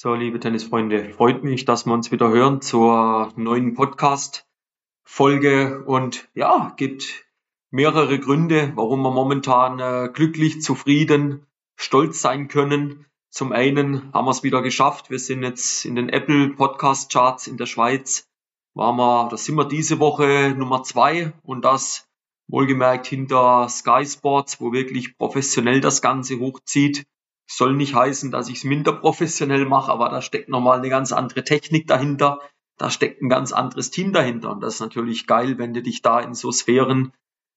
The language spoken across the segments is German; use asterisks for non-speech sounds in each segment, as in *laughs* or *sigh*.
So, liebe Tennisfreunde, freut mich, dass wir uns wieder hören zur neuen Podcast-Folge und ja, gibt mehrere Gründe, warum wir momentan äh, glücklich, zufrieden, stolz sein können. Zum einen haben wir es wieder geschafft. Wir sind jetzt in den Apple Podcast Charts in der Schweiz. Waren wir, da sind wir diese Woche Nummer zwei und das wohlgemerkt hinter Sky Sports, wo wirklich professionell das Ganze hochzieht. Soll nicht heißen, dass ich es minder professionell mache, aber da steckt nochmal eine ganz andere Technik dahinter. Da steckt ein ganz anderes Team dahinter. Und das ist natürlich geil, wenn du dich da in so Sphären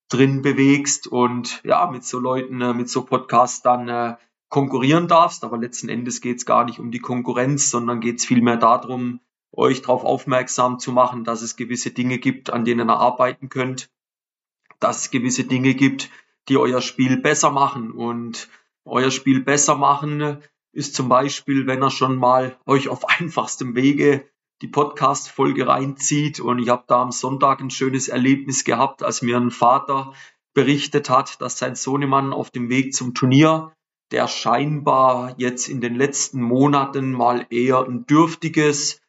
drin bewegst und ja, mit so Leuten, äh, mit so Podcasts dann äh, konkurrieren darfst. Aber letzten Endes geht es gar nicht um die Konkurrenz, sondern geht es vielmehr darum, euch darauf aufmerksam zu machen, dass es gewisse Dinge gibt, an denen ihr arbeiten könnt, dass es gewisse Dinge gibt, die euer Spiel besser machen. Und euer Spiel besser machen, ist zum Beispiel, wenn ihr schon mal euch auf *laughs* einfachstem Wege die Podcast-Folge reinzieht. Und ich habe da am Sonntag ein schönes Erlebnis gehabt, als mir ein Vater berichtet hat, dass sein Sohnemann auf dem Weg zum Turnier, der scheinbar jetzt in den letzten Monaten mal eher ein dürftiges,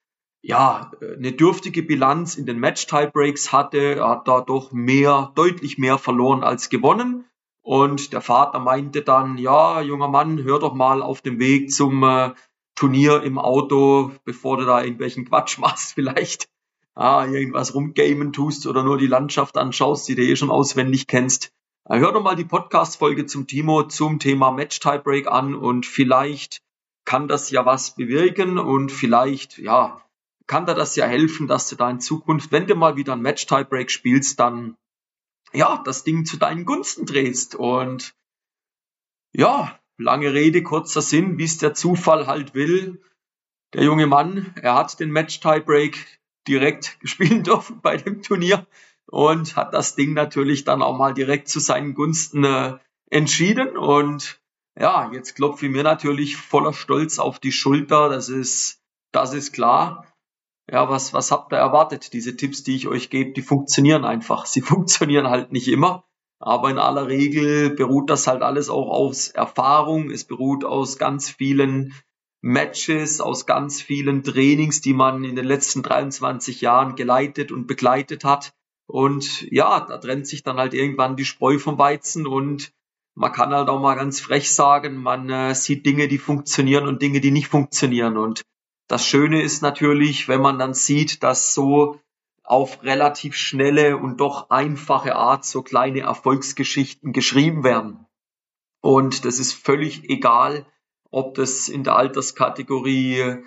ja, eine dürftige Bilanz in den Match-Tiebreaks hatte. Er hat da doch mehr, deutlich mehr verloren als gewonnen. Und der Vater meinte dann, ja, junger Mann, hör doch mal auf dem Weg zum äh, Turnier im Auto, bevor du da irgendwelchen Quatsch *laughs* machst, vielleicht ah, irgendwas rumgamen tust oder nur die Landschaft anschaust, die du eh schon auswendig kennst. Äh, hör doch mal die Podcast-Folge zum Timo zum Thema Match Tiebreak an und vielleicht kann das ja was bewirken und vielleicht, ja, kann dir das ja helfen, dass du da in Zukunft, wenn du mal wieder ein Match Tiebreak spielst, dann ja, das Ding zu deinen Gunsten drehst. Und ja, lange Rede, kurzer Sinn, wie es der Zufall halt will. Der junge Mann, er hat den Match-Tiebreak direkt *laughs* spielen dürfen bei dem Turnier und hat das Ding natürlich dann auch mal direkt zu seinen Gunsten äh, entschieden. Und ja, jetzt klopfe ich mir natürlich voller Stolz auf die Schulter. Das ist, das ist klar ja, was, was habt ihr erwartet? Diese Tipps, die ich euch gebe, die funktionieren einfach. Sie *laughs* funktionieren halt nicht immer, aber in aller Regel beruht das halt alles auch aus Erfahrung. Es beruht aus ganz vielen Matches, aus ganz vielen Trainings, die man in den letzten 23 Jahren geleitet und begleitet hat. Und ja, da trennt sich dann halt irgendwann die Spreu vom Weizen und man kann halt auch mal ganz frech sagen, man äh, sieht Dinge, die funktionieren und Dinge, die nicht funktionieren. Und das Schöne ist natürlich, wenn man dann sieht, dass so auf relativ schnelle und doch einfache Art so kleine Erfolgsgeschichten geschrieben werden. Und das ist völlig egal, ob das in der Alterskategorie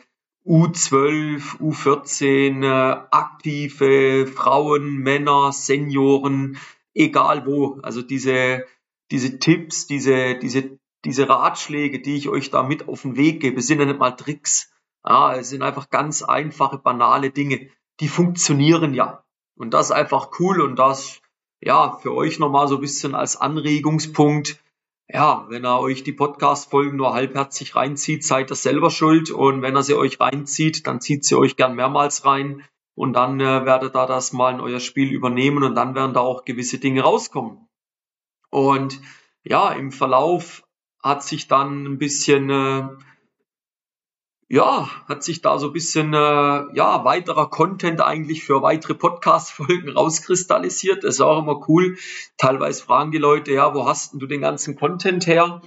U12, U14, aktive Frauen, Männer, Senioren, egal wo. Also diese, diese Tipps, diese, diese, diese Ratschläge, die ich euch da mit auf den Weg gebe, sind ja nicht mal Tricks, ja, es sind einfach ganz einfache, banale Dinge. Die funktionieren ja. Und das ist einfach cool und das, ja, für euch nochmal so ein bisschen als Anregungspunkt. Ja, wenn er euch die Podcast-Folgen nur halbherzig reinzieht, seid ihr selber schuld. Und wenn er sie euch reinzieht, dann zieht sie euch gern mehrmals rein. Und dann äh, werdet ihr das mal in euer Spiel übernehmen und dann werden da auch gewisse Dinge rauskommen. Und ja, im Verlauf hat sich dann ein bisschen äh, ja, hat sich da so ein bisschen äh, ja, weiterer Content eigentlich für weitere Podcast-Folgen *laughs* rauskristallisiert. Das ist auch immer cool. Teilweise fragen die Leute, ja, wo hast denn du den ganzen Content her?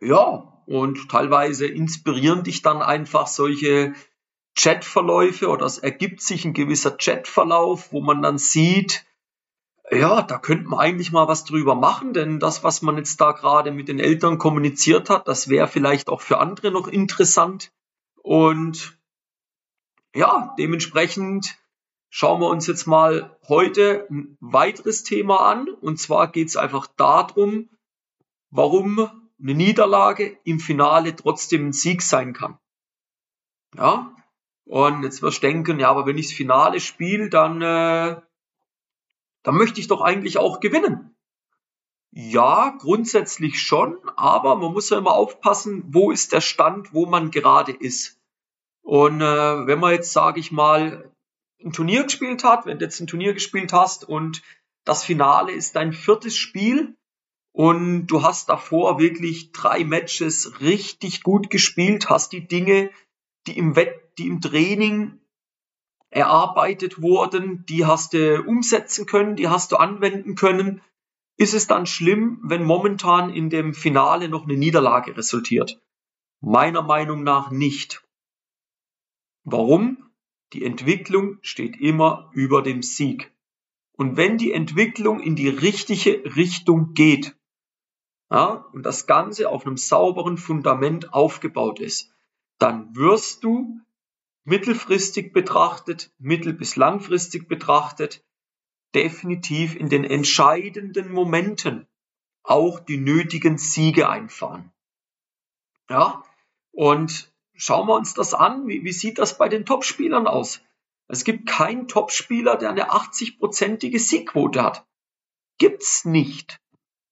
Ja, und teilweise inspirieren dich dann einfach solche Chatverläufe oder es ergibt sich ein gewisser Chatverlauf, wo man dann sieht, ja, da könnte man eigentlich mal was drüber machen, denn das, was man jetzt da gerade mit den Eltern kommuniziert hat, das wäre vielleicht auch für andere noch interessant. Und ja, dementsprechend schauen wir uns jetzt mal heute ein weiteres Thema an. Und zwar geht es einfach darum, warum eine Niederlage im Finale trotzdem ein Sieg sein kann. Ja, und jetzt wirst du denken, ja, aber wenn ich das Finale spiele, dann äh, dann möchte ich doch eigentlich auch gewinnen. Ja, grundsätzlich schon, aber man muss ja immer aufpassen, wo ist der Stand, wo man gerade ist. Und äh, wenn man jetzt, sage ich mal, ein Turnier gespielt hat, wenn du jetzt ein Turnier gespielt hast und das Finale ist dein viertes Spiel und du hast davor wirklich drei Matches richtig gut gespielt, hast die Dinge, die im Wett, die im Training erarbeitet wurden, die hast du umsetzen können, die hast du anwenden können. Ist es dann schlimm, wenn momentan in dem Finale noch eine Niederlage resultiert? Meiner Meinung nach nicht. Warum? Die Entwicklung steht immer über dem Sieg. Und wenn die Entwicklung in die richtige Richtung geht, ja, und das Ganze auf einem sauberen Fundament aufgebaut ist, dann wirst du mittelfristig betrachtet, mittel- bis langfristig betrachtet, definitiv in den entscheidenden Momenten auch die nötigen Siege einfahren. Ja, und schauen wir uns das an. Wie, wie sieht das bei den Topspielern aus? Es gibt keinen Topspieler, der eine 80-prozentige Siegquote hat. Gibt's nicht.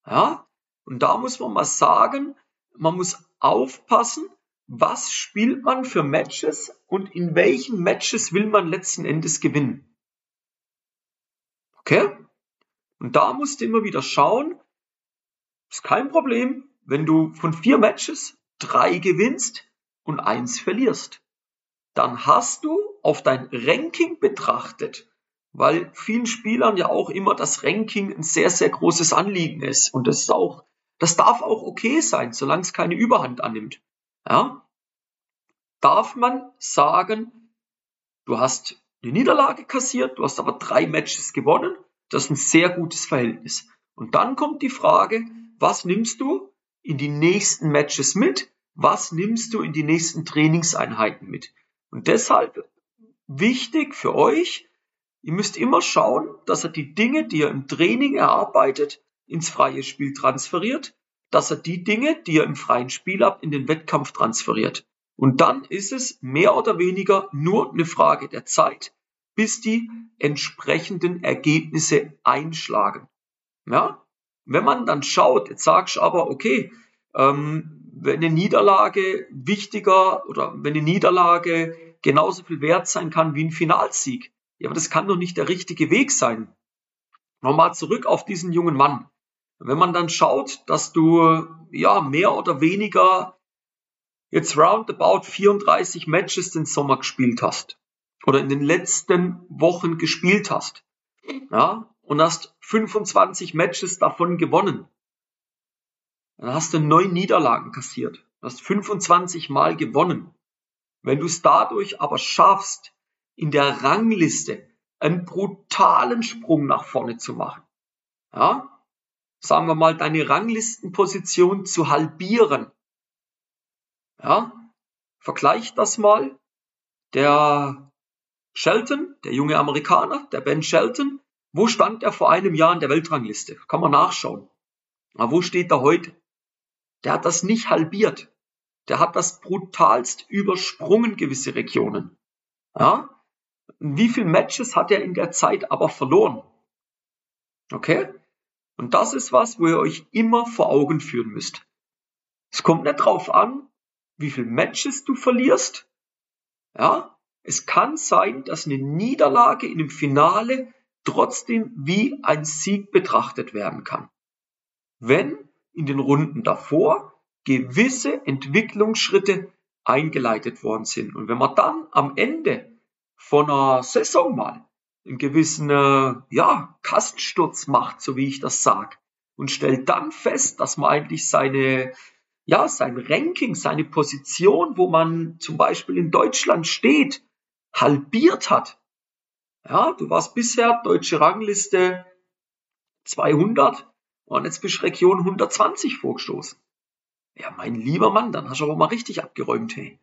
Ja, und da muss man mal sagen, man muss aufpassen, was spielt man für Matches und in welchen Matches will man letzten Endes gewinnen. Okay? Und da musst du immer wieder schauen, ist kein Problem, wenn du von vier Matches drei gewinnst und eins verlierst. Dann hast du auf dein Ranking betrachtet weil vielen Spielern ja auch immer das Ranking ein sehr, sehr großes Anliegen ist. Und das ist auch das darf auch okay sein, solange es keine Überhand annimmt. Ja? Darf man sagen, du hast eine Niederlage kassiert, du hast aber drei Matches gewonnen, das ist ein sehr gutes Verhältnis. Und dann kommt die Frage, was nimmst du in die nächsten Matches mit? Was nimmst du in die nächsten Trainingseinheiten mit? Und deshalb wichtig für euch, ihr müsst immer schauen, dass ihr die Dinge, die ihr im Training erarbeitet, ins freie Spiel transferiert, dass er die Dinge, die er im freien Spiel hat, in den Wettkampf transferiert. Und dann ist es mehr oder weniger nur eine Frage der Zeit, bis die entsprechenden Ergebnisse einschlagen. Ja? Wenn man dann schaut, jetzt sagst du aber, okay, ähm, wenn eine Niederlage wichtiger oder wenn eine Niederlage genauso viel wert sein kann wie ein Finalsieg. Ja, aber das kann doch nicht der richtige Weg sein. Nochmal zurück auf diesen jungen Mann. Wenn man dann schaut, dass du ja mehr oder weniger jetzt roundabout 34 Matches den Sommer gespielt hast oder in den letzten Wochen gespielt hast, ja, und hast 25 Matches davon gewonnen, dann hast du neun Niederlagen kassiert, hast 25 Mal gewonnen. Wenn du es dadurch aber schaffst, in der Rangliste einen brutalen Sprung nach vorne zu machen, ja, sagen wir mal, deine Ranglistenposition zu halbieren. Ja, vergleich das mal. Der Shelton, der junge Amerikaner, der Ben Shelton, wo stand er vor einem Jahr in der Weltrangliste? Kann man nachschauen. Aber wo steht er heute? Der hat das nicht halbiert. Der hat das brutalst übersprungen, gewisse Regionen. Ja? Wie viele Matches hat er in der Zeit aber verloren? Okay? Und das ist was, wo ihr euch immer vor Augen führen müsst. Es kommt nicht drauf an, wie viele Matches du verlierst. Ja, es kann sein, dass eine Niederlage in dem Finale trotzdem wie ein Sieg betrachtet werden kann. Wenn in den Runden davor gewisse Entwicklungsschritte eingeleitet worden sind. Und wenn man dann am Ende von einer Saison mal einen gewissen äh, ja, Kastensturz macht, so wie ich das sag, und stellt dann fest, dass man eigentlich seine, ja, sein Ranking, seine Position, wo man zum Beispiel in Deutschland steht, halbiert hat. Ja, du warst bisher deutsche Rangliste 200 und jetzt bist du Region 120 vorgestoßen. Ja, mein lieber Mann, dann hast du aber mal richtig abgeräumt, hey.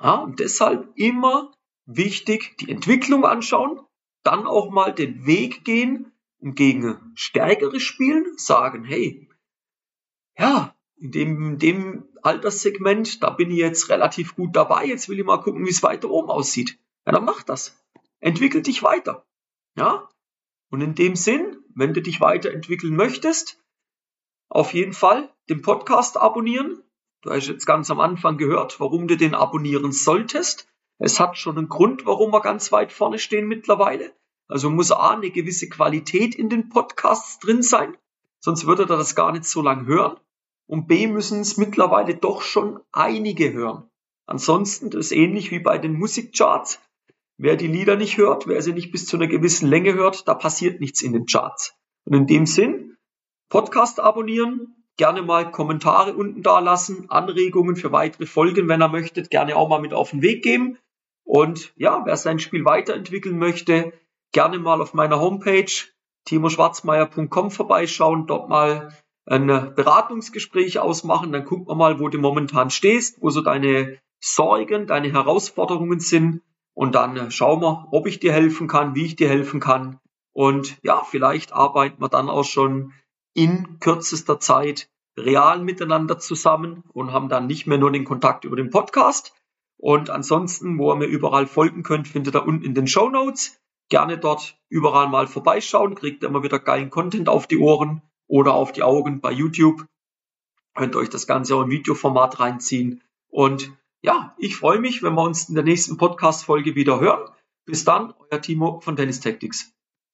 Ja, und deshalb immer wichtig die Entwicklung anschauen, dann auch mal den Weg gehen und gegen stärkere spielen, sagen, hey, ja, in dem, dem Alterssegment, da bin ich jetzt relativ gut dabei, jetzt will ich mal gucken, wie es weiter oben aussieht. Ja, dann mach das. Entwickel dich weiter. Ja? Und in dem Sinn, wenn du dich weiterentwickeln möchtest, auf jeden Fall den Podcast abonnieren. Du hast jetzt ganz am Anfang gehört, warum du den abonnieren solltest. Es hat schon einen Grund, warum wir ganz weit vorne stehen mittlerweile. Also muss A, eine gewisse Qualität in den Podcasts drin sein. sonst würdet ihr das gar nicht so lang hören. Und B müssen es mittlerweile doch schon einige hören. Ansonsten, das ist ähnlich wie bei den Musikcharts. Wer die Lieder nicht hört, wer sie nicht bis zu einer gewissen Länge hört, da passiert nichts in den Charts. Und in dem Sinn, Podcast abonnieren, gerne mal Kommentare unten da lassen, Anregungen für weitere Folgen, wenn ihr möchtet, gerne auch mal mit auf den Weg geben. Und ja, wer sein Spiel weiterentwickeln möchte, gerne mal auf meiner Homepage timoschwarzmeier.com vorbeischauen, dort mal ein Beratungsgespräch ausmachen, dann gucken wir mal, wo du momentan stehst, wo so deine Sorgen, deine Herausforderungen sind und dann schauen wir, ob ich dir helfen kann, wie ich dir helfen kann und ja, vielleicht arbeiten wir dann auch schon in kürzester Zeit real miteinander zusammen und haben dann nicht mehr nur den Kontakt über den Podcast. Und ansonsten, wo ihr mir überall folgen könnt, findet ihr unten in den Show Notes. Gerne dort überall mal vorbeischauen, kriegt ihr immer wieder geilen Content auf die Ohren oder auf die Augen bei YouTube. Könnt euch das Ganze auch im Videoformat reinziehen. Und ja, ich freue mich, wenn wir uns in der nächsten Podcast-Folge wieder hören. Bis dann, euer Timo von Tennis Tactics.